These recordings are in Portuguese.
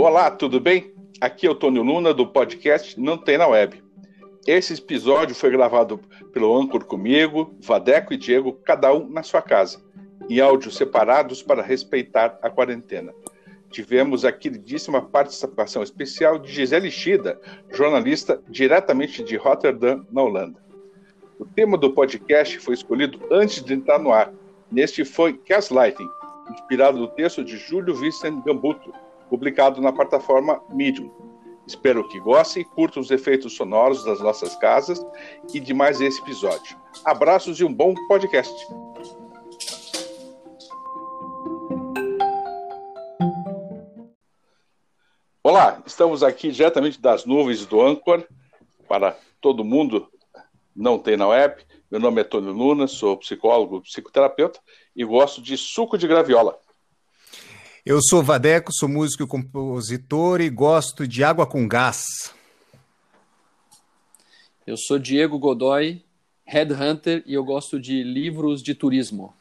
Olá, tudo bem? Aqui é o Tônio Luna do podcast Não Tem na Web. Esse episódio foi gravado pelo Anchor comigo, Vadeco e Diego, cada um na sua casa, em áudios separados para respeitar a quarentena. Tivemos a queridíssima participação especial de Gisele Schida, jornalista diretamente de Rotterdam, na Holanda. O tema do podcast foi escolhido antes de entrar no ar. Neste foi Gaslighting, inspirado no texto de Júlio Vicente Gambuto, publicado na plataforma Medium. Espero que gostem e curtam os efeitos sonoros das nossas casas e de mais esse episódio. Abraços e um bom podcast. Olá, estamos aqui diretamente das nuvens do Anchor para todo mundo não tem na web. Meu nome é Tônio Luna, sou psicólogo, psicoterapeuta e gosto de suco de graviola. Eu sou Vadeco, sou músico e compositor e gosto de água com gás. Eu sou Diego Godoy, headhunter e eu gosto de livros de turismo.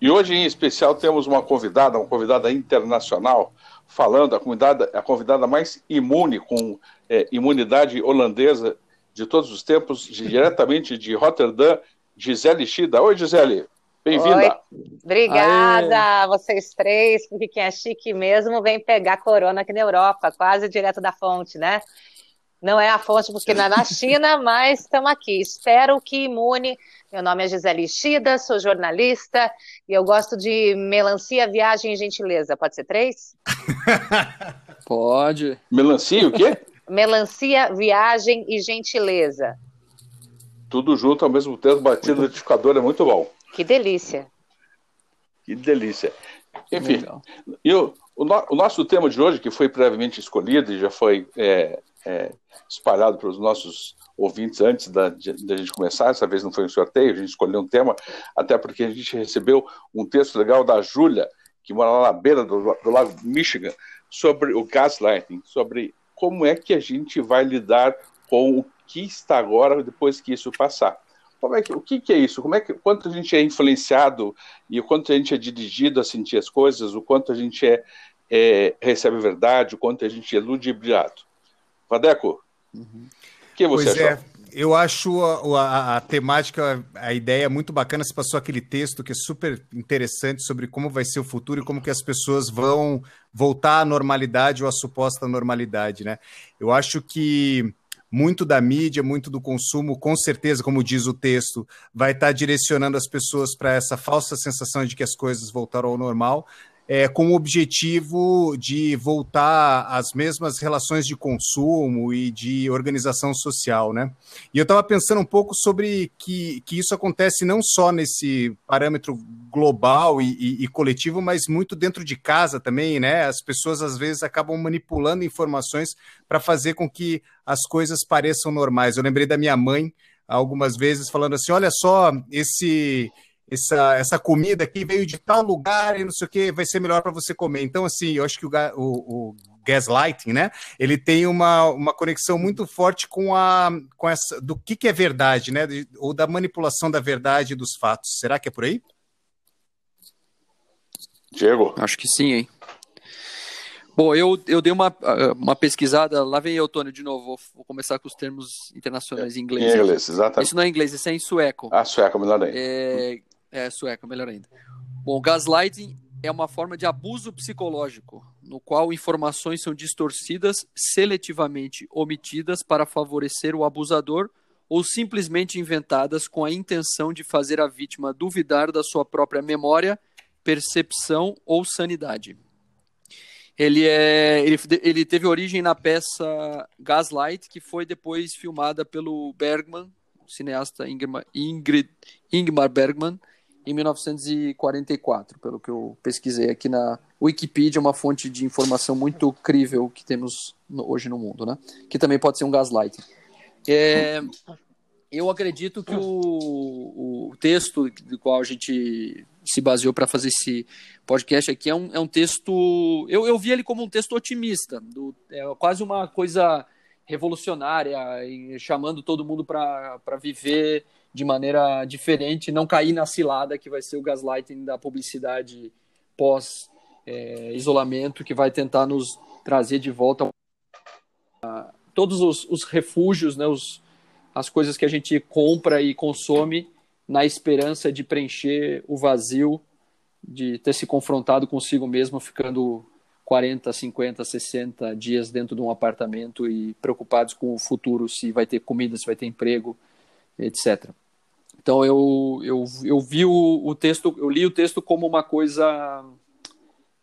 E hoje em especial temos uma convidada, uma convidada internacional, falando a convidada, a convidada mais imune com é, imunidade holandesa de todos os tempos, diretamente de Rotterdam, Gisele Schida. Oi, Gisele. Bem-vinda. Obrigada, Aê. vocês três, porque quem é chique mesmo vem pegar corona aqui na Europa, quase direto da fonte, né? Não é a fonte porque não é na China, mas estamos aqui. Espero que imune. Meu nome é Gisele Chida, sou jornalista e eu gosto de melancia, viagem e gentileza. Pode ser três? Pode. Melancia o quê? melancia, viagem e gentileza. Tudo junto ao mesmo tempo, batido no liquidificador, é muito bom. Que delícia. Que delícia. Enfim, eu, o, no, o, nosso tema de hoje, que foi previamente escolhido e já foi é, é, espalhado para os nossos ouvintes antes da, de, de, a gente começar, essa vez não foi um sorteio, a gente escolheu um tema, até porque a gente recebeu um texto legal da Júlia, que mora lá na beira do, do lago Michigan, sobre o gaslighting, sobre como é que a gente vai lidar com o que está agora depois que isso passar. É que, o que, que, é isso? Como é que, quanto a gente é influenciado e o quanto a gente é dirigido a sentir as coisas, o quanto a gente é, é recebe verdade, o quanto a gente é ludibriado. Vadeco, uhum. o que você pois achou? É. Eu acho a, a, a, temática, a ideia é muito bacana. Você passou aquele texto que é super interessante sobre como vai ser o futuro e como que as pessoas vão voltar à normalidade ou à suposta normalidade, né? Eu acho que muito da mídia, muito do consumo, com certeza, como diz o texto, vai estar direcionando as pessoas para essa falsa sensação de que as coisas voltaram ao normal, é, com o objetivo de voltar às mesmas relações de consumo e de organização social, né? E eu estava pensando um pouco sobre que, que isso acontece não só nesse parâmetro global e, e, e, coletivo, mas muito dentro de casa também, né? As pessoas às vezes acabam manipulando informações para fazer com que as coisas pareçam normais. Eu lembrei da minha mãe algumas vezes falando assim: olha só, esse essa, essa comida aqui veio de tal lugar e não sei o que, vai ser melhor para você comer. Então, assim, eu acho que o, o, o, gaslighting, né? Ele tem uma, uma conexão muito forte com a com essa do que, que é verdade, né? Ou da manipulação da verdade dos fatos. Será que é por aí? Diego? Acho que sim, hein? Bom, eu, eu dei uma, uma pesquisada, lá vem eu, Tônio, de novo, vou, vou começar com os termos internacionais em inglês. Em inglês, exatamente. Isso não é inglês, isso é em sueco. Ah, sueco, melhor ainda. É, é, sueca, melhor ainda. Bom, gaslighting é uma forma de abuso psicológico, no qual informações são distorcidas, seletivamente omitidas para favorecer o abusador ou simplesmente inventadas com a intenção de fazer a vítima duvidar da sua própria memória, percepção ou sanidade. Ele, é, ele, ele teve origem na peça Gaslight, que foi depois filmada pelo Bergman, cineasta Ingmar, Ingrid, Ingmar Bergman, em 1944, pelo que eu pesquisei aqui na Wikipedia, uma fonte de informação muito crível que temos hoje no mundo, né? Que também pode ser um gaslighting. É, eu acredito que o, o texto do qual a gente se baseou para fazer esse podcast aqui é um, é um texto. Eu, eu vi ele como um texto otimista, do, é quase uma coisa revolucionária, chamando todo mundo para viver de maneira diferente, não cair na cilada que vai ser o gaslighting da publicidade pós é, isolamento que vai tentar nos trazer de volta a, todos os, os refúgios, né, os, as coisas que a gente compra e consome na esperança de preencher o vazio de ter se confrontado consigo mesmo, ficando 40, 50, 60 dias dentro de um apartamento e preocupados com o futuro, se vai ter comida, se vai ter emprego, etc. Então eu, eu, eu vi o, o texto, eu li o texto como uma coisa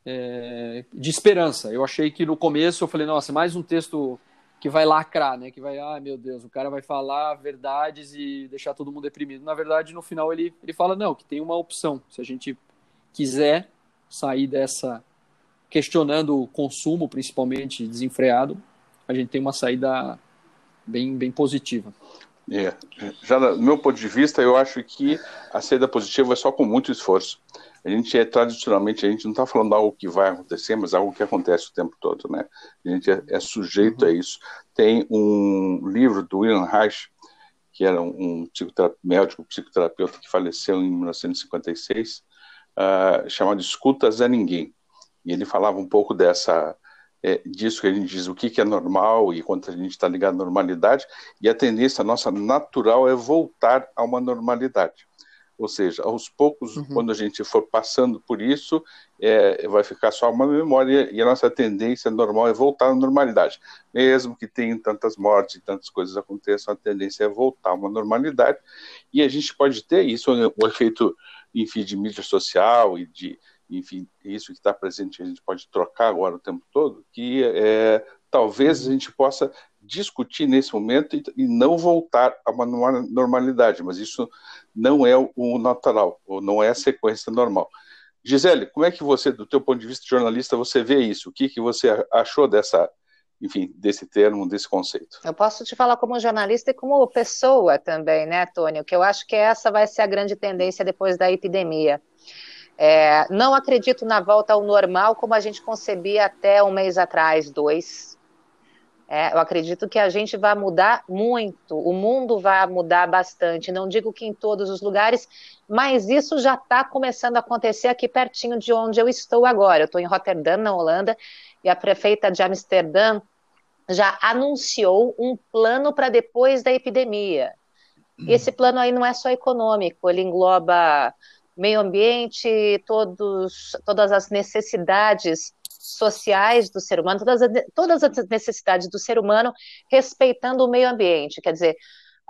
é, de esperança. Eu achei que no começo eu falei, nossa, mais um texto que vai lacrar, né? Que vai, ah, meu Deus, o cara vai falar verdades e deixar todo mundo deprimido. Na verdade, no final ele, ele fala, não, que tem uma opção. Se a gente quiser sair dessa questionando o consumo, principalmente desenfreado, a gente tem uma saída bem, bem positiva. É. Já do meu ponto de vista, eu acho que a saída positiva é só com muito esforço. A gente é tradicionalmente, a gente não está falando algo que vai acontecer, mas algo que acontece o tempo todo, né? A gente é, é sujeito uhum. a isso. Tem um livro do William Reich, que era um, psicoterapeuta, médico psicoterapeuta que faleceu em 1956, uh, ah, chamado Escutas a Ninguém. E ele falava um pouco dessa é, disso que a gente diz o que, que é normal e quanto a gente está ligado à normalidade, e a tendência nossa natural é voltar a uma normalidade. Ou seja, aos poucos, uhum. quando a gente for passando por isso, é, vai ficar só uma memória e a nossa tendência normal é voltar à normalidade. Mesmo que tenham tantas mortes e tantas coisas aconteçam, a tendência é voltar a uma normalidade. E a gente pode ter isso, o efeito, enfim, de mídia social e de enfim, isso que está presente a gente pode trocar agora o tempo todo, que é, talvez a gente possa discutir nesse momento e, e, não voltar a uma normalidade, mas isso não é o natural, ou não é a sequência normal. Gisele, como é que você, do teu ponto de vista jornalista, você vê isso? O que, que você achou dessa, enfim, desse termo, desse conceito? Eu posso te falar como jornalista e como pessoa também, né, Tônio? Que eu acho que essa vai ser a grande tendência depois da epidemia. É, não acredito na volta ao normal como a gente concebia até um mês atrás, dois. É, eu acredito que a gente vai mudar muito, o mundo vai mudar bastante. Não digo que em todos os lugares, mas isso já está começando a acontecer aqui pertinho de onde eu estou agora. Eu estou em Rotterdam, na Holanda, e a prefeita de Amsterdã já anunciou um plano para depois da epidemia. E esse plano aí não é só econômico, ele engloba meio ambiente, todos, todas as necessidades sociais do ser humano, todas, todas as necessidades do ser humano, respeitando o meio ambiente. Quer dizer,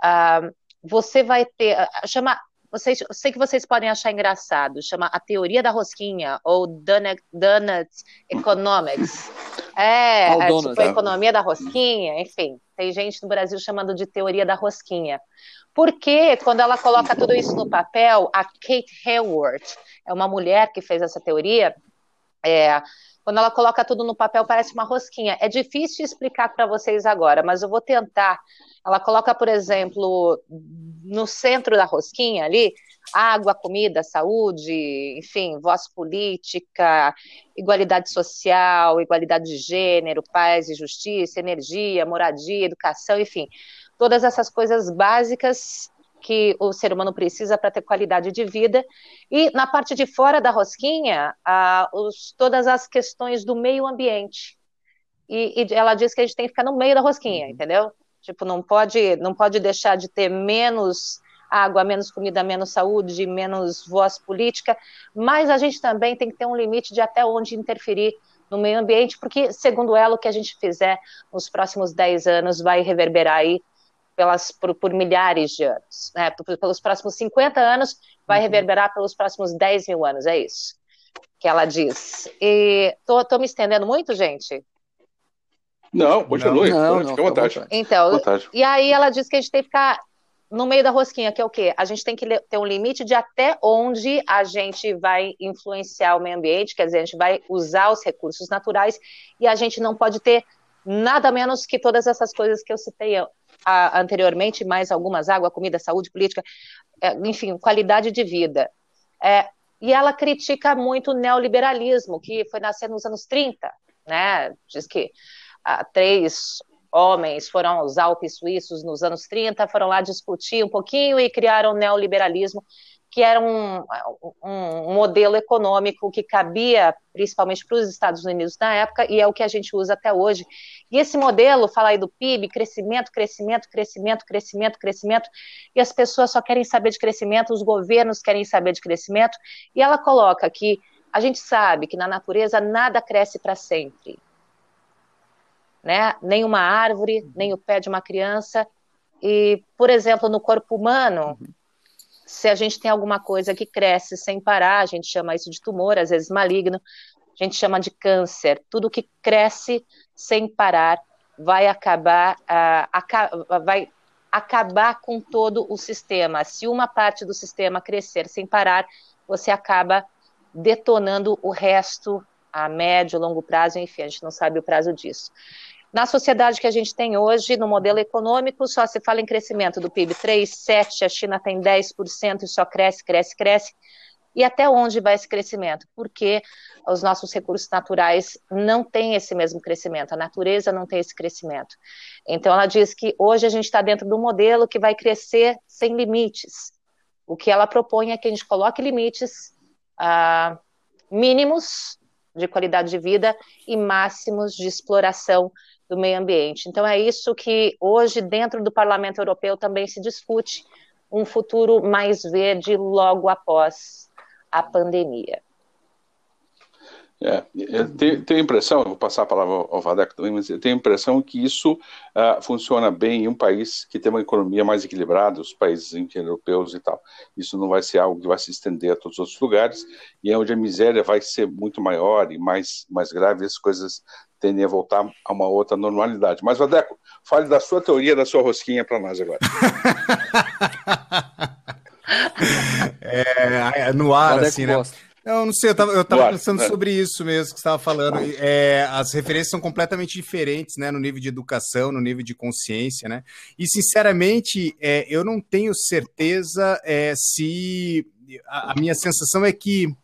uh, você vai ter. Uh, chama, vocês, eu sei que vocês podem achar engraçado, chama a teoria da rosquinha, ou Donut, Donut Economics. É, é tipo a economia da rosquinha, enfim. Tem gente no Brasil chamando de teoria da rosquinha. Porque quando ela coloca tudo isso no papel, a Kate Haworth, é uma mulher que fez essa teoria, é, quando ela coloca tudo no papel parece uma rosquinha. É difícil explicar para vocês agora, mas eu vou tentar. Ela coloca, por exemplo, no centro da rosquinha ali, água, comida, saúde, enfim, voz política, igualdade social, igualdade de gênero, paz e justiça, energia, moradia, educação, enfim todas essas coisas básicas que o ser humano precisa para ter qualidade de vida. E na parte de fora da rosquinha, ah, os, todas as questões do meio ambiente. E, e, ela diz que a gente tem que ficar no meio da rosquinha, uhum. entendeu? Tipo, não pode, não pode deixar de ter menos água, menos comida, menos saúde, menos voz política, mas a gente também tem que ter um limite de até onde interferir no meio ambiente, porque, segundo ela, o que a gente fizer nos próximos 10 anos vai reverberar aí pelas, por, por milhares de anos. Né? Pelos próximos 50 anos, vai uhum. reverberar pelos próximos 10 mil anos, é isso que ela diz. E tô, tô me estendendo muito, gente? Não, continue, não, não, fica à vontade. Então, vontade. e aí ela diz que a gente tem que ficar no meio da rosquinha, que é o quê? A gente tem que ter um limite de até onde a gente vai influenciar o meio ambiente, quer dizer, a gente vai usar os recursos naturais e a gente não pode ter nada menos que todas essas coisas que eu citei anteriormente, mais algumas, água, comida, saúde, política, é, enfim, qualidade de vida. É, e ela critica muito o neoliberalismo, que foi nascer nos anos 30, né? Diz que ah, três homens foram aos Alpes suíços nos anos 30, foram lá discutir um pouquinho e criaram o neoliberalismo, que era um, um, modelo econômico que cabia principalmente para os Estados Unidos na época e é o que a gente usa até hoje. E esse modelo, fala aí do PIB, crescimento, crescimento, crescimento, crescimento, crescimento, e as pessoas só querem saber de crescimento, os governos querem saber de crescimento, e ela coloca que a gente sabe que na natureza nada cresce para sempre. Né? Nem uma árvore, nem o pé de uma criança. E, por exemplo, no corpo humano, se a gente tem alguma coisa que cresce sem parar, a gente chama isso de tumor, às vezes maligno, a gente chama de câncer. Tudo que cresce sem parar vai acabar, uh, vai acabar com todo o sistema. Se uma parte do sistema crescer sem parar, você acaba detonando o resto a médio, longo prazo, enfim, a gente não sabe o prazo disso. Na sociedade que a gente tem hoje, no modelo econômico, só se fala em crescimento do PIB 3, 7, a China tem 10% e só cresce, cresce, cresce. E até onde vai esse crescimento? Porque os nossos recursos naturais não têm esse mesmo crescimento, a natureza não tem esse crescimento. Então, ela diz que hoje a gente está dentro de um modelo que vai crescer sem limites. O que ela propõe é que a gente coloque limites ah, mínimos de qualidade de vida e máximos de exploração do meio ambiente. Então, é isso que hoje, dentro do Parlamento Europeu, também se discute um futuro mais verde logo após a pandemia. É, eu tenho, tenho, a impressão, vou passar a palavra ao Vadeco também, mas eu tenho a impressão que isso uh, funciona bem em um país que tem uma economia mais equilibrada, os países europeus e tal. Isso não vai ser algo que vai se estender a todos os outros lugares, e é onde a miséria vai ser muito maior e mais, mais grave, as coisas tendem a voltar a uma outra normalidade. Mas, Vadeco, fale da sua teoria, da sua rosquinha para nós agora. é, no ar, Vadeco assim, né? Gosta. Eu não sei, eu tava, eu tava pensando é. sobre isso mesmo que você estava falando. É, as referências são completamente diferentes, né? No nível de educação, no nível de consciência, né? E, sinceramente, é, eu não tenho certeza é, se. A, a, minha sensação é que,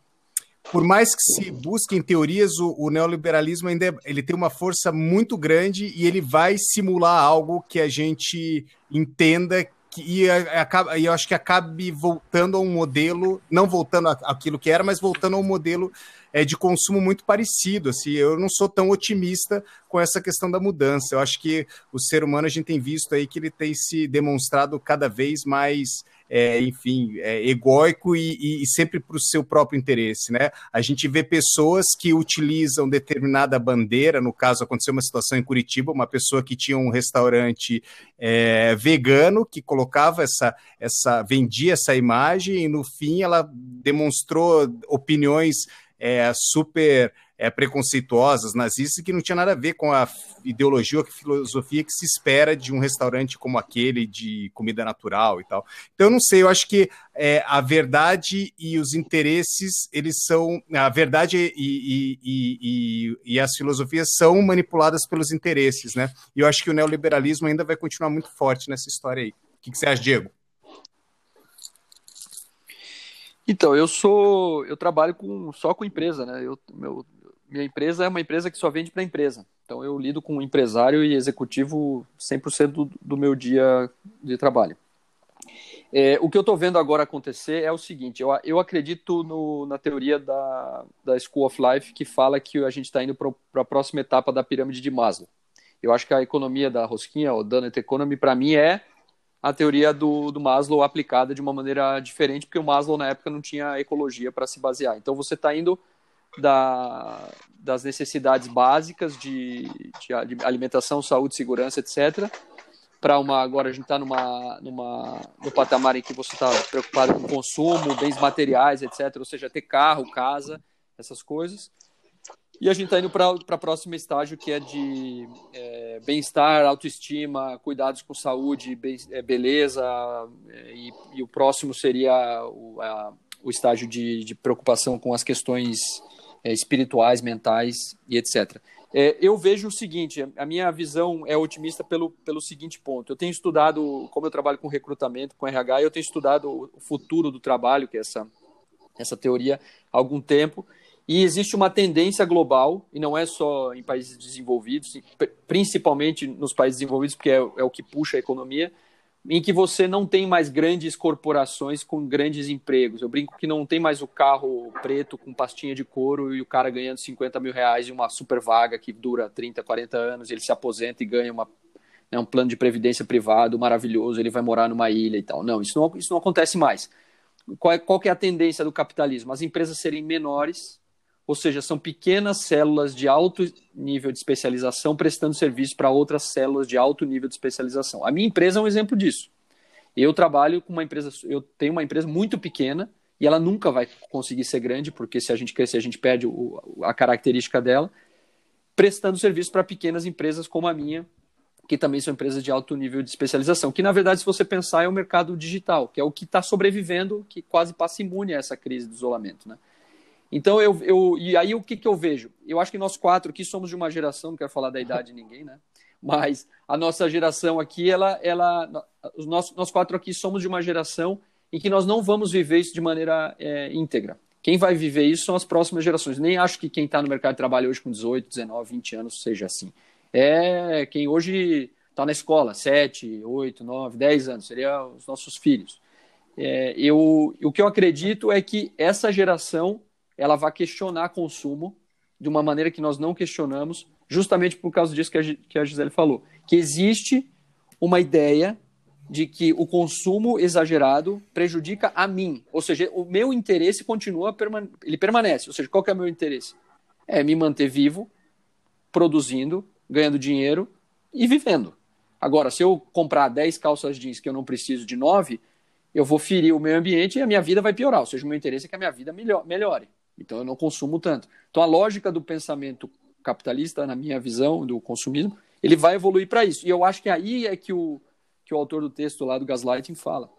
por mais que se busquem teorias, o, o neoliberalismo ainda é, ele tem uma força muito grande e ele vai simular algo que a gente entenda que, e, acaba, e eu acho que acabe voltando a um modelo, não voltando àquilo que era, mas voltando a um modelo é, de consumo muito parecido. Assim, eu não sou tão otimista com essa questão da mudança. Eu acho que o ser humano, a gente tem visto aí que ele tem se demonstrado cada vez mais é, enfim, é, egóico e, e sempre para o seu próprio interesse, né? A gente vê pessoas que utilizam determinada bandeira, no caso aconteceu uma situação em Curitiba, uma pessoa que tinha um restaurante é, vegano que colocava essa, essa, vendia essa imagem e no fim ela demonstrou opiniões é, super é, preconceituosas, nazistas, que não tinha nada a ver com a ideologia ou a filosofia que se espera de um restaurante como aquele, de comida natural e tal. Então, eu não sei, eu acho que é, a verdade e os interesses, eles são. A verdade e, e, e, e, as filosofias são manipuladas pelos interesses, né? E eu acho que o neoliberalismo ainda vai continuar muito forte nessa história aí. O que, que você acha, Diego? Então, eu sou. Eu trabalho com, só com empresa, né? Eu, meu, minha empresa é uma empresa que só vende para empresa. Então eu lido com empresário e executivo 100% do, do meu dia de trabalho. É, o que eu estou vendo agora acontecer é o seguinte: eu, eu acredito no, na teoria da, da School of Life que fala que a gente está indo para a próxima etapa da pirâmide de Maslow. Eu acho que a economia da rosquinha, o Donut Economy, para mim é a teoria do, do Maslow aplicada de uma maneira diferente, porque o Maslow na época não tinha ecologia para se basear. Então você está indo da, das necessidades básicas de, de, alimentação, saúde, segurança, etc. Para uma agora a gente está numa, numa no patamar em que você está preocupado com consumo, bens materiais, etc. Ou seja, ter carro, casa, essas coisas. E a gente está indo para o próximo estágio que é de é, bem-estar, autoestima, cuidados com saúde, bem, é, beleza. É, e, e, o próximo seria o, a, o estágio de, de preocupação com as questões é, espirituais, mentais e etc. É, eu vejo o seguinte, a minha visão é otimista pelo, pelo seguinte ponto. Eu tenho estudado, como eu trabalho com recrutamento, com RH, eu tenho estudado o futuro do trabalho, que é essa, essa teoria, há algum tempo, e existe uma tendência global, e não é só em países desenvolvidos, principalmente nos países desenvolvidos, porque é, é o que puxa a economia, em que você não tem mais grandes corporações com grandes empregos. Eu brinco que não tem mais o carro preto com pastinha de couro e o cara ganhando 50 mil reais em uma super vaga que dura 30, 40 anos, ele se aposenta e ganha uma, né, um plano de previdência privado maravilhoso, ele vai morar numa ilha e tal. Não, isso não, isso não acontece mais. Qual é, qual é a tendência do capitalismo? As empresas serem menores, ou seja, são pequenas células de alto nível de especialização prestando serviço para outras células de alto nível de especialização. A minha empresa é um exemplo disso. Eu trabalho com uma empresa, eu tenho uma empresa muito pequena e ela nunca vai conseguir ser grande, porque se a gente crescer, a gente perde o, a característica dela, prestando serviço para pequenas empresas como a minha, que também são empresas de alto nível de especialização, que na verdade, se você pensar, é o mercado digital, que é o que está sobrevivendo, que quase passa imune a essa crise do isolamento. Né? Então, eu, eu e aí o que, que eu vejo? Eu acho que nós quatro aqui somos de uma geração, não quero falar da idade de ninguém, né? Mas a nossa geração aqui, ela, ela, os nós, nós quatro aqui somos de uma geração em que nós não vamos viver isso de maneira é, íntegra. Quem vai viver isso são as próximas gerações. Nem acho que quem está no mercado de trabalho hoje com 18, 19, 20 anos seja assim. É quem hoje está na escola, 7, 8, 9, 10 anos, seria os nossos filhos. É, eu, o que eu acredito é que essa geração ela vai questionar consumo de uma maneira que nós não questionamos, justamente por causa disso que a, que a Gisele falou, que existe uma ideia de que o consumo exagerado prejudica a mim, ou seja, o meu interesse continua, ele permanece, ou seja, qual que é o meu interesse? É me manter vivo, produzindo, ganhando dinheiro e vivendo. Agora, se eu comprar 10 calças jeans que eu não preciso de 9, eu vou ferir o meio ambiente e a minha vida vai piorar, ou seja, o meu interesse é que a minha vida melhore. Então eu não consumo tanto. Então a lógica do pensamento capitalista, na minha visão do consumismo, ele vai evoluir para isso. E eu acho que aí é que o, que o autor do texto lá do Gaslighting fala.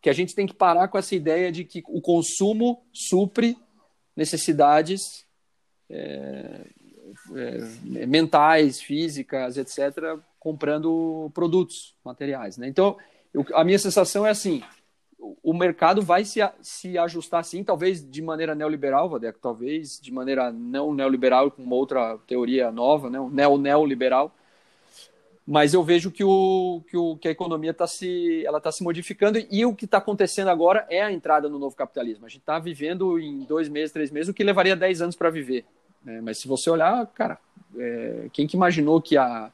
Que a gente tem que parar com essa ideia de que o consumo supre necessidades é, é, mentais, físicas, etc., comprando produtos materiais. Né? Então, eu, a minha sensação é assim: o mercado vai se, se ajustar sim, talvez de maneira neoliberal, Vadeco, talvez de maneira não neoliberal, com uma outra teoria nova, né, um neo-neoliberal, mas eu vejo que, o, que, o, que a economia está se, ela tá se modificando e o que está acontecendo agora é a entrada no novo capitalismo. A gente está vivendo em dois meses, três meses, o que levaria dez anos para viver. Né? Mas se você olhar, cara, é, quem que imaginou que há,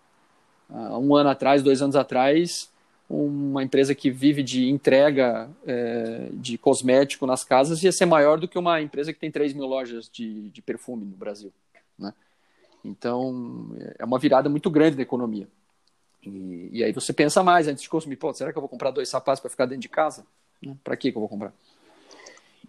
há um ano atrás, dois anos atrás, uma empresa que vive de entrega é, de cosmético nas casas ia ser maior do que uma empresa que tem 3 mil lojas de, de perfume no Brasil. Né? Então, é uma virada muito grande na economia. E, e, aí você pensa mais antes de consumir. Pô, será que eu vou comprar dois sapatos para ficar dentro de casa? Né? Para que eu vou comprar?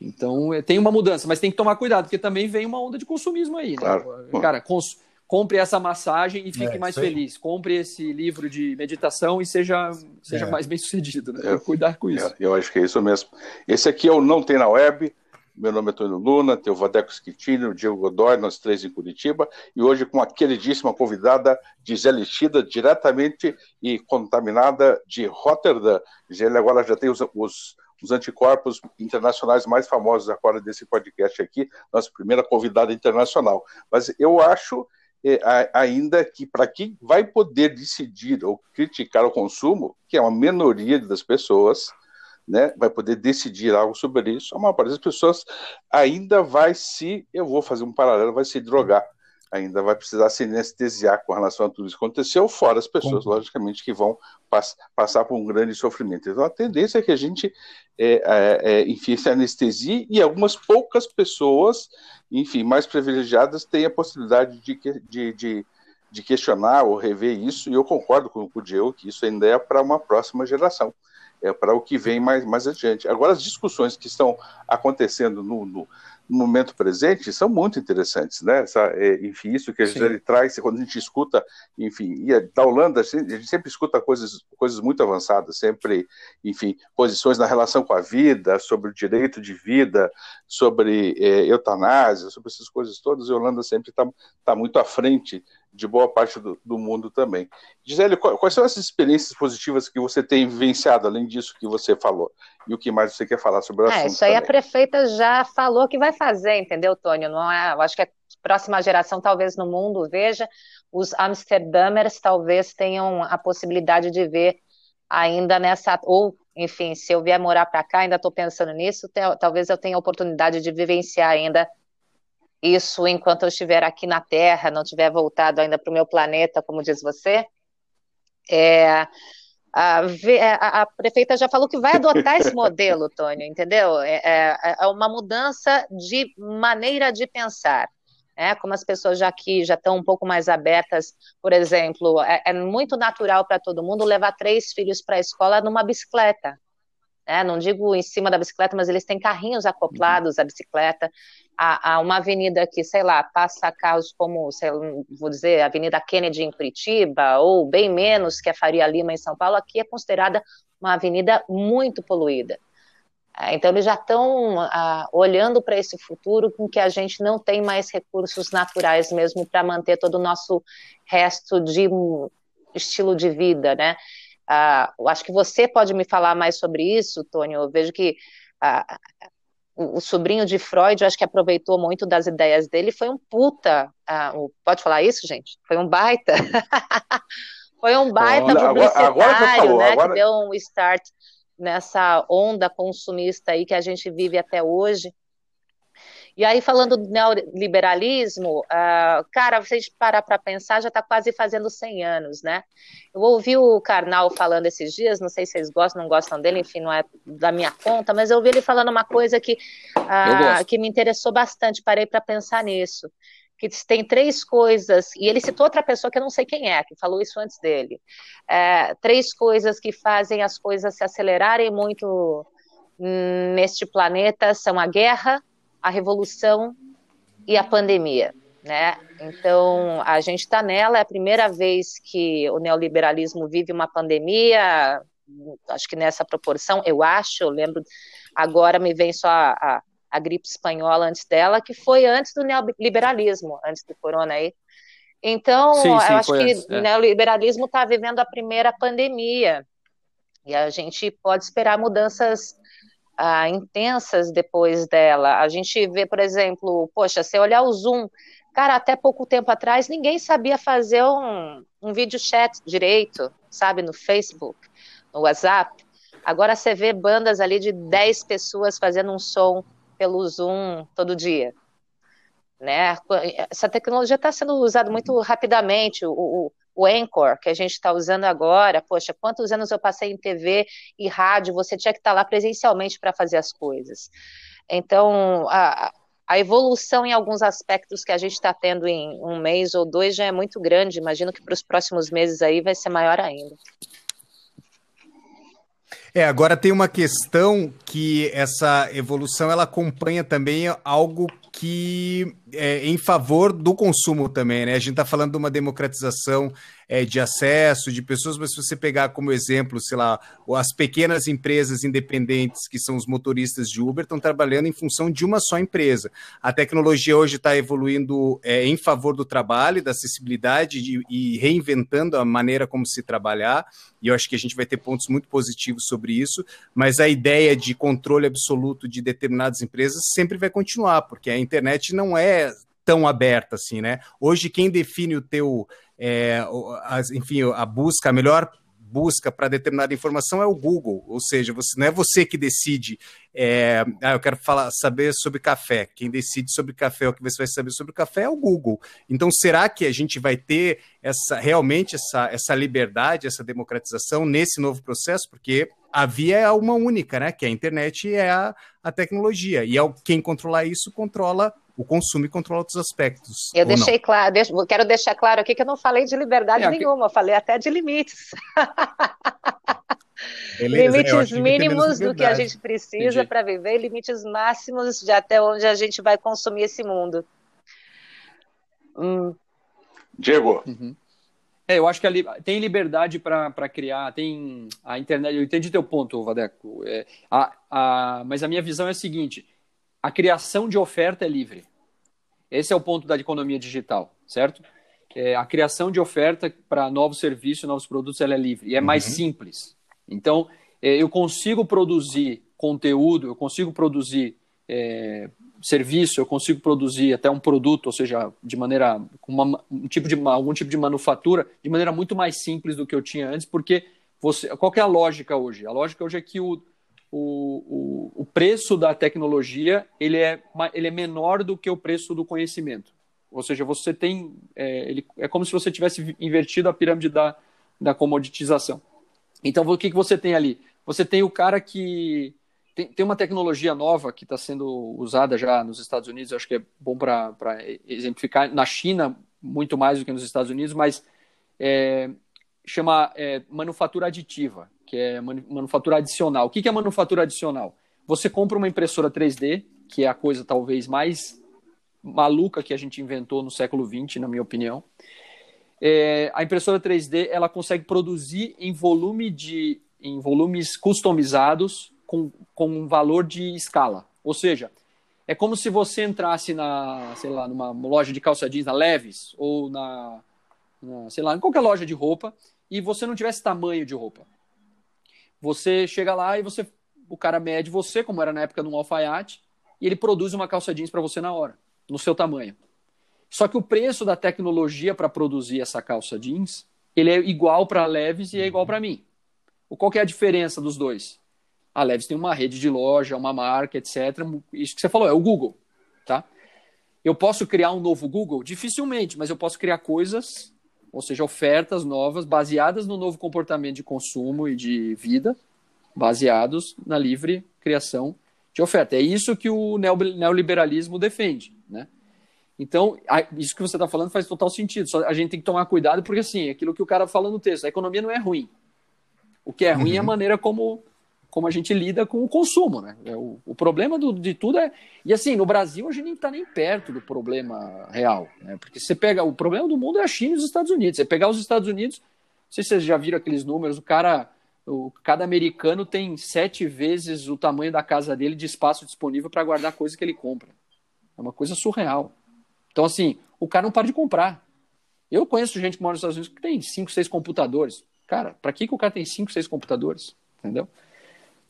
Então, é, tem uma mudança, mas tem que tomar cuidado, porque também vem uma onda de consumismo aí. Né? Claro. Cara, cons compre essa massagem e fique é, mais feliz. Compre esse livro de meditação e seja, seja é. mais bem sucedido, né? Eu, cuidar com isso. Eu, eu, acho que é isso mesmo. Esse aqui eu não tenho na web. Meu nome é Antônio Luna, tem o Vadeco Schittini, o Diego Godoy, nós três em Curitiba, e hoje com a queridíssima convidada Gisele Chida, diretamente e contaminada de Rotterdam. Gisele agora já tem os, os, os anticorpos internacionais mais famosos agora desse podcast aqui, nossa primeira convidada internacional. Mas eu acho é, ainda que para quem vai poder decidir ou criticar o consumo, que é uma minoria das pessoas, né, vai poder decidir algo sobre isso, a maior parte das pessoas ainda vai se, eu vou fazer um paralelo, vai se drogar, ainda vai precisar se anestesiar com relação a tudo isso que aconteceu, fora as pessoas, logicamente, que vão pass passar por um grande sofrimento. Então, a tendência é que a gente, é, é, é enfim, se anestesie e algumas poucas pessoas enfim, mais privilegiadas têm a possibilidade de, de, de, de questionar ou rever isso, e eu concordo com, com o Diego que isso ainda é para uma próxima geração, é para o que vem mais, mais adiante. Agora, as discussões que estão acontecendo no, no no momento presente são muito interessantes, né? Essa, é, enfim, isso que a traz, quando a gente escuta, enfim, e da Holanda, a gente sempre escuta coisas, coisas muito avançadas, sempre, enfim, posições na relação com a vida, sobre o direito de vida, sobre é, eutanásia, sobre essas coisas todas, a Holanda sempre está tá muito à frente de boa parte do, do mundo também. Gisele, quais são as experiências positivas que você tem vivenciado, além disso que você falou? E o que mais você quer falar sobre o é, assunto? Isso aí também? a prefeita já falou que vai fazer, entendeu, Tônio? Não é, eu acho que a próxima geração, talvez no mundo, veja, os Amsterdamers talvez tenham a possibilidade de ver ainda nessa, ou enfim, se eu vier morar para cá, ainda estou pensando nisso, talvez eu tenha a oportunidade de vivenciar ainda isso enquanto eu estiver aqui na Terra, não tiver voltado ainda para o meu planeta, como diz você. É, a, a, a, prefeita já falou que vai adotar esse modelo, Tônio, entendeu? É, é, é, uma mudança de maneira de pensar. É, como as pessoas já aqui já estão um pouco mais abertas, por exemplo, é, é muito natural para todo mundo levar três filhos para a escola numa bicicleta. Né? Não digo em cima da bicicleta, mas eles têm carrinhos acoplados à bicicleta. Há, há uma avenida que, sei lá, passa carros como, sei vou dizer, a Avenida Kennedy em Curitiba, ou bem menos que a Faria Lima em São Paulo, aqui é considerada uma avenida muito poluída. É, então, eles já estão ah, olhando para esse futuro com que a gente não tem mais recursos naturais mesmo para manter todo o nosso resto de estilo de vida, né? Ah, acho que você pode me falar mais sobre isso, Tônio. Eu vejo que ah, o, o, sobrinho de Freud, eu acho que aproveitou muito das ideias dele, foi um puta. Ah, pode falar isso, gente? Foi um baita. foi um baita Olha, publicitário, agora, agora falou, né? Agora... Que deu um start nessa onda consumista aí que a gente vive até hoje. E aí, falando do neoliberalismo, uh, cara, se a gente parar para pensar, já está quase fazendo 100 anos, né? Eu ouvi o Karnal falando esses dias, não sei se vocês gostam, não gostam dele, enfim, não é da minha conta, mas eu ouvi ele falando uma coisa que, uh, que me interessou bastante, parei para pensar nisso. Que tem três coisas, e ele citou outra pessoa que eu não sei quem é, que falou isso antes dele. É, três coisas que fazem as coisas se acelerarem muito neste planeta são a guerra, a revolução e a pandemia. Né? Então, a gente está nela, é a primeira vez que o neoliberalismo vive uma pandemia, acho que nessa proporção, eu acho, eu lembro, agora me vem só a, a, a gripe espanhola antes dela, que foi antes do neoliberalismo, antes do corona aí. Então, sim, sim, eu acho que antes, é. o neoliberalismo está vivendo a primeira pandemia, e a gente pode esperar mudanças ah, intensas depois dela. A gente vê, por exemplo, poxa, se olhar o Zoom, cara, até pouco tempo atrás ninguém sabia fazer um, um vídeo chat direito, sabe, no Facebook, no WhatsApp. Agora você vê bandas ali de 10 pessoas fazendo um som pelo Zoom todo dia. Né? Essa tecnologia está sendo usada muito rapidamente. O, o, o Anchor, que a gente está usando agora, poxa, quantos anos eu passei em TV e rádio, você tinha que estar tá lá presencialmente para fazer as coisas. Então, a, a evolução em alguns aspectos que a gente está tendo em um mês ou dois já é muito grande, imagino que para os próximos meses aí vai ser maior ainda. É, agora tem uma questão que essa evolução ela acompanha também algo que é em favor do consumo também, né? A gente está falando de uma democratização é, de acesso de pessoas, mas se você pegar como exemplo, sei lá, as pequenas empresas independentes que são os motoristas de Uber estão trabalhando em função de uma só empresa. A tecnologia hoje está evoluindo é, em favor do trabalho, da acessibilidade de, e reinventando a maneira como se trabalhar. E eu acho que a gente vai ter pontos muito positivos sobre isso. Mas a ideia de controle absoluto de determinadas empresas sempre vai continuar, porque a internet não é tão aberta assim, né? Hoje quem define o teu é, as, enfim, a busca, a melhor busca para determinada informação é o Google, ou seja, você, não é você que decide, é, ah, eu quero falar, saber sobre café. Quem decide sobre café, o que você vai saber sobre café é o Google. Então, será que a gente vai ter essa realmente essa, essa liberdade, essa democratização nesse novo processo? Porque a via é uma única, né? Que a internet é a, a tecnologia. E é quem controlar isso controla o consumo e controla outros aspectos. Eu deixei não? claro, deixo, quero deixar claro aqui que eu não falei de liberdade é, nenhuma, eu falei até de limites. Beleza, limites mínimos do que a gente precisa para viver, limites máximos de até onde a gente vai consumir esse mundo. Hum. Diego. Uhum. É, eu acho que li tem liberdade para criar, tem a internet. Eu entendi teu ponto, Vadeco. É, a, a, mas a minha visão é a seguinte: a criação de oferta é livre. Esse é o ponto da economia digital, certo? É, a criação de oferta para novos serviços, novos produtos, ela é livre e é uhum. mais simples. Então, é, eu consigo produzir conteúdo, eu consigo produzir é, serviço, eu consigo produzir até um produto, ou seja, de maneira com uma, um tipo de algum tipo de manufatura, de maneira muito mais simples do que eu tinha antes, porque você, qual é a lógica hoje? A lógica hoje é que o, o, o, preço da tecnologia ele é, ele é menor do que o preço do conhecimento. Ou seja, você tem. É, ele, é como se você tivesse invertido a pirâmide da, da comoditização. Então, o que, que você tem ali? Você tem o cara que. Tem, tem uma tecnologia nova que está sendo usada já nos Estados Unidos, acho que é bom para exemplificar. Na China, muito mais do que nos Estados Unidos, mas é, chama é, manufatura aditiva, que é manufatura adicional. O que, que é manufatura adicional? Você compra uma impressora 3D, que é a coisa talvez mais maluca que a gente inventou no século XX, na minha opinião. É, a impressora 3D ela consegue produzir em volume de em volumes customizados com, com um valor de escala. Ou seja, é como se você entrasse na, sei lá, numa loja de calça jeans, na Levis, ou na, na, sei lá, em qualquer loja de roupa, e você não tivesse tamanho de roupa. Você chega lá e você, o cara mede você, como era na época de um alfaiate, e ele produz uma calça jeans para você na hora, no seu tamanho. Só que o preço da tecnologia para produzir essa calça jeans, ele é igual para a Levis e é igual para mim. Qual que é a diferença dos dois? A Levis tem uma rede de loja, uma marca, etc. Isso que você falou é o Google, tá? Eu posso criar um novo Google? Dificilmente, mas eu posso criar coisas, ou seja, ofertas novas baseadas no novo comportamento de consumo e de vida, baseados na livre criação de oferta. É isso que o neoliberalismo defende, né? Então, isso que você está falando faz total sentido. Só a gente tem que tomar cuidado porque, assim, aquilo que o cara fala no texto, a economia não é ruim. O que é ruim uhum. é a uhum. maneira como, como a gente lida com o consumo, né? É o, o problema do, de tudo é... E assim, no Brasil a gente nem está nem perto do problema real, né? Porque você pega... O problema do mundo é a China e os Estados Unidos. Você pegar os Estados Unidos, não sei se vocês já viram aqueles números, o cara... O, cada americano tem sete vezes o tamanho da casa dele de espaço disponível para guardar coisa que ele compra. É uma coisa surreal. Então, assim, o cara não para de comprar. Eu conheço gente que mora nos Estados Unidos que tem cinco, seis computadores. Cara, para que, que o cara tem cinco, seis computadores? Entendeu?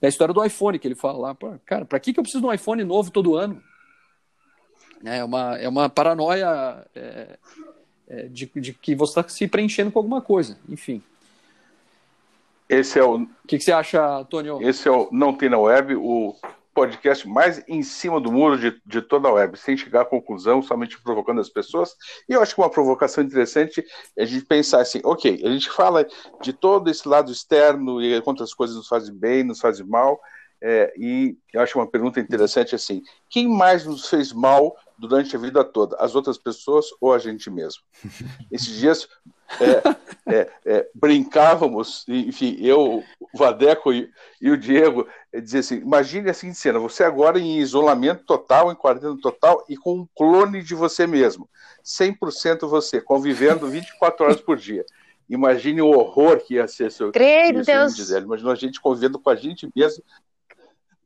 É a história do iPhone que ele fala lá. Cara, para que, que eu preciso de um iPhone novo todo ano? É uma, é uma paranoia é, é, de, de, que você está se preenchendo com alguma coisa. Enfim. Esse é o. O que, que, você acha, Antônio? Esse é o Não Tem na Web, o podcast mais em cima do muro de, de toda a web, sem chegar à conclusão, somente provocando as pessoas. E eu acho que uma provocação interessante é a gente pensar assim, ok, a gente fala de todo esse lado externo e quantas coisas nos fazem bem, nos fazem mal, é, e eu acho uma pergunta interessante assim, quem mais nos fez mal durante a vida toda, as outras pessoas ou a gente mesmo? Esses dias é, é, é, brincávamos, enfim, eu, o Vadeco e, e o Diego, é, dizer assim: imagine assim de cena, você agora em isolamento total, em quarentena total e com um clone de você mesmo, 100% você, convivendo 24 horas por dia. Imagine o horror que ia ser seu. Creio, Deus. Imagina a gente convivendo com a gente mesmo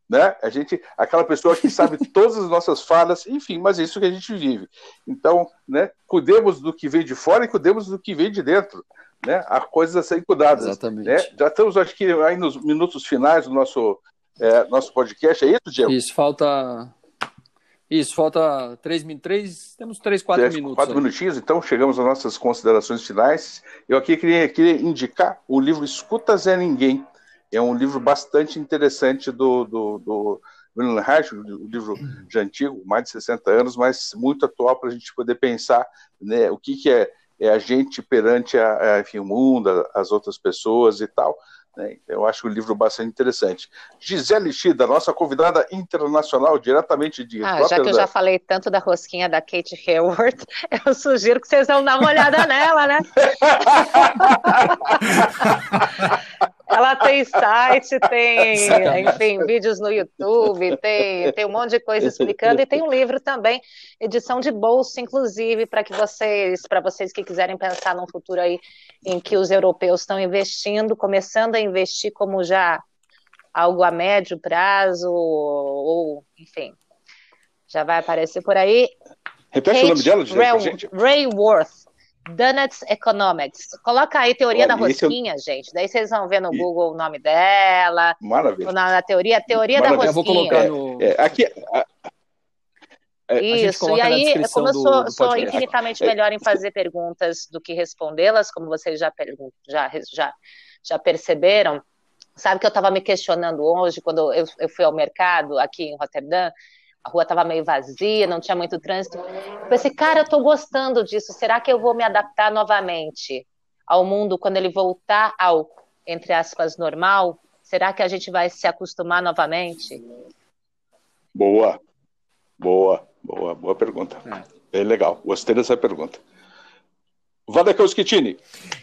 né? A gente, aquela pessoa que sabe todas as nossas falhas, enfim, mas é isso que a gente vive. Então, né? Cuidemos do que vem de fora e cuidemos do que vem de dentro, né? Há coisas a serem cuidadas. Exatamente. Né? Já estamos, acho que, aí nos minutos finais do nosso é, nosso podcast, é isso, Diego? Isso, falta isso, falta três, três temos três, quatro três, minutos. Quatro aí. minutinhos, então chegamos às nossas considerações finais. Eu aqui queria, queria indicar o livro Escuta Zé Ninguém, é um livro bastante interessante do, do, do William Reich, um livro já antigo, mais de 60 anos, mas muito atual para a gente poder pensar né, o que, que é, é, a gente perante a, a, enfim, o mundo, as outras pessoas e tal. Né? Eu acho o livro bastante interessante. Gisele Chida, nossa convidada internacional, diretamente de. Ah, já que eu já falei tanto da rosquinha da Kate Hayward, eu sugiro que vocês vão dar uma olhada nela, né? Ela tem site, tem, enfim, vídeos no YouTube, tem, tem um monte de coisa explicando e tem um livro também, edição de bolsa, inclusive, para que vocês, para vocês que quiserem pensar num futuro aí em que os europeus estão investindo, começando a investir como já algo a médio prazo, ou, enfim, já vai aparecer por aí. Repete Kate o nome dela, Ray, gente. Ray Worth. Donuts Economics. Coloca aí teoria Olha, da rosquinha, eu... gente. Daí vocês vão ver no é. Google o nome dela. Maravilha. Na, na teoria, teoria Maravilha. da rosquinha. Eu vou colocar no. É, aqui. A... É, Isso, e aí, como eu sou, do, do sou infinitamente é. melhor em fazer perguntas do que respondê-las, como vocês já, já, já já perceberam. Sabe que eu estava me questionando hoje, quando eu, eu fui ao mercado aqui em Roterdã, a rua estava meio vazia, não tinha muito trânsito. Eu pensei, cara, eu estou gostando disso. Será que eu vou me adaptar novamente ao mundo quando ele voltar ao, entre aspas, normal? Será que a gente vai se acostumar novamente? Boa, boa, boa, boa pergunta. É, é legal, gostei dessa pergunta. Vadakos Kitini.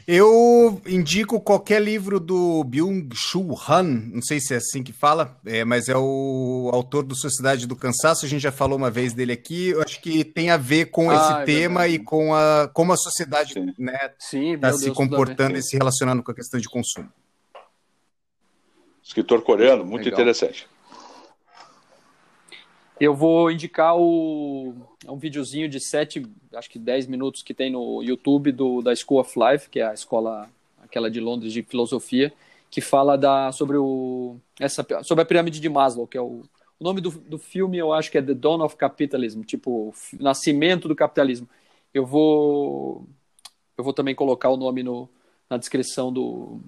Eu indico qualquer livro do Byung-Chul Han, não sei se é assim que fala, é, mas é o autor do Sociedade do Cansaço, a gente já falou uma vez dele aqui, eu acho que tem a ver com ah, esse é tema verdade. e com a, como a sociedade está né, tá se comportando e se relacionando com a questão de consumo. Escritor coreano, muito Legal. interessante. Eu vou indicar o, um videozinho de 7, acho que 10 minutos que tem no YouTube do, da School of Life, que é a escola, aquela de Londres de filosofia, que fala da, sobre, o, essa, sobre a pirâmide de Maslow, que é o, o nome do, do filme, eu acho que é The Dawn of Capitalism, tipo, Nascimento do Capitalismo. Eu vou, eu vou também colocar o nome no, na descrição do,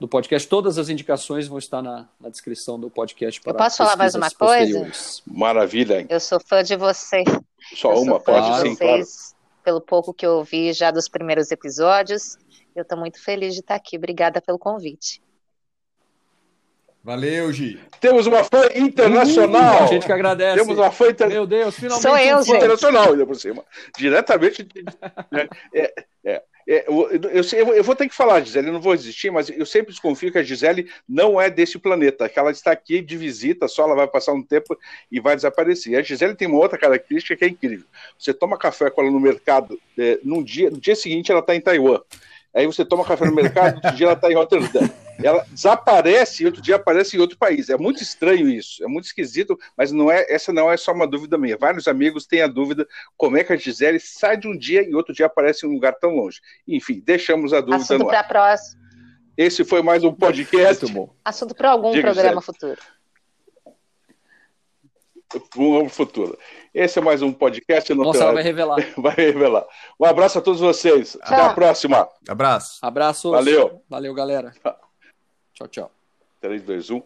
do podcast. Todas as indicações vão estar na, na descrição do podcast. Eu posso falar mais uma coisa? Maravilha. Eu sou fã de você. Só eu uma, pode sim, vocês, claro. Pelo pouco que eu ouvi já dos primeiros episódios, eu estou muito feliz de estar aqui. Obrigada pelo convite. Valeu, Gi. Temos uma fã internacional. Uh, a gente que agradece. Temos uma fã inter... Meu Deus, finalmente. Sou eu, um gente. internacional, ainda por cima. Diretamente. é, é, é, eu, eu, eu, vou ter que falar, Gisele, não vou existir, mas eu sempre desconfio que a Gisele não é desse planeta, que ela está aqui de visita, só ela vai passar um tempo e vai desaparecer. A Gisele tem uma outra característica que é incrível. Você toma café com ela no mercado, é, num dia, no dia seguinte ela está em Taiwan. Aí você toma café no mercado, outro dia ela está em Rotterdam. Ela desaparece e outro dia aparece em outro país. É muito estranho isso, é muito esquisito, mas não é essa não é só uma dúvida minha. Vários amigos têm a dúvida como é que a Gisele sai de um dia e outro dia aparece em um lugar tão longe. Enfim, deixamos a dúvida Assunto para próximo. Esse foi mais um podcast. Assunto para algum Diga, programa Gisele. futuro. Um futuro. Esse é mais um podcast. Nossa, ela vai revelar. Vai revelar. Um abraço a todos vocês. Tchau. Até a próxima. Abraço. Abraço. Valeu. Valeu, galera. Tchau, tchau. 3, 2, 1.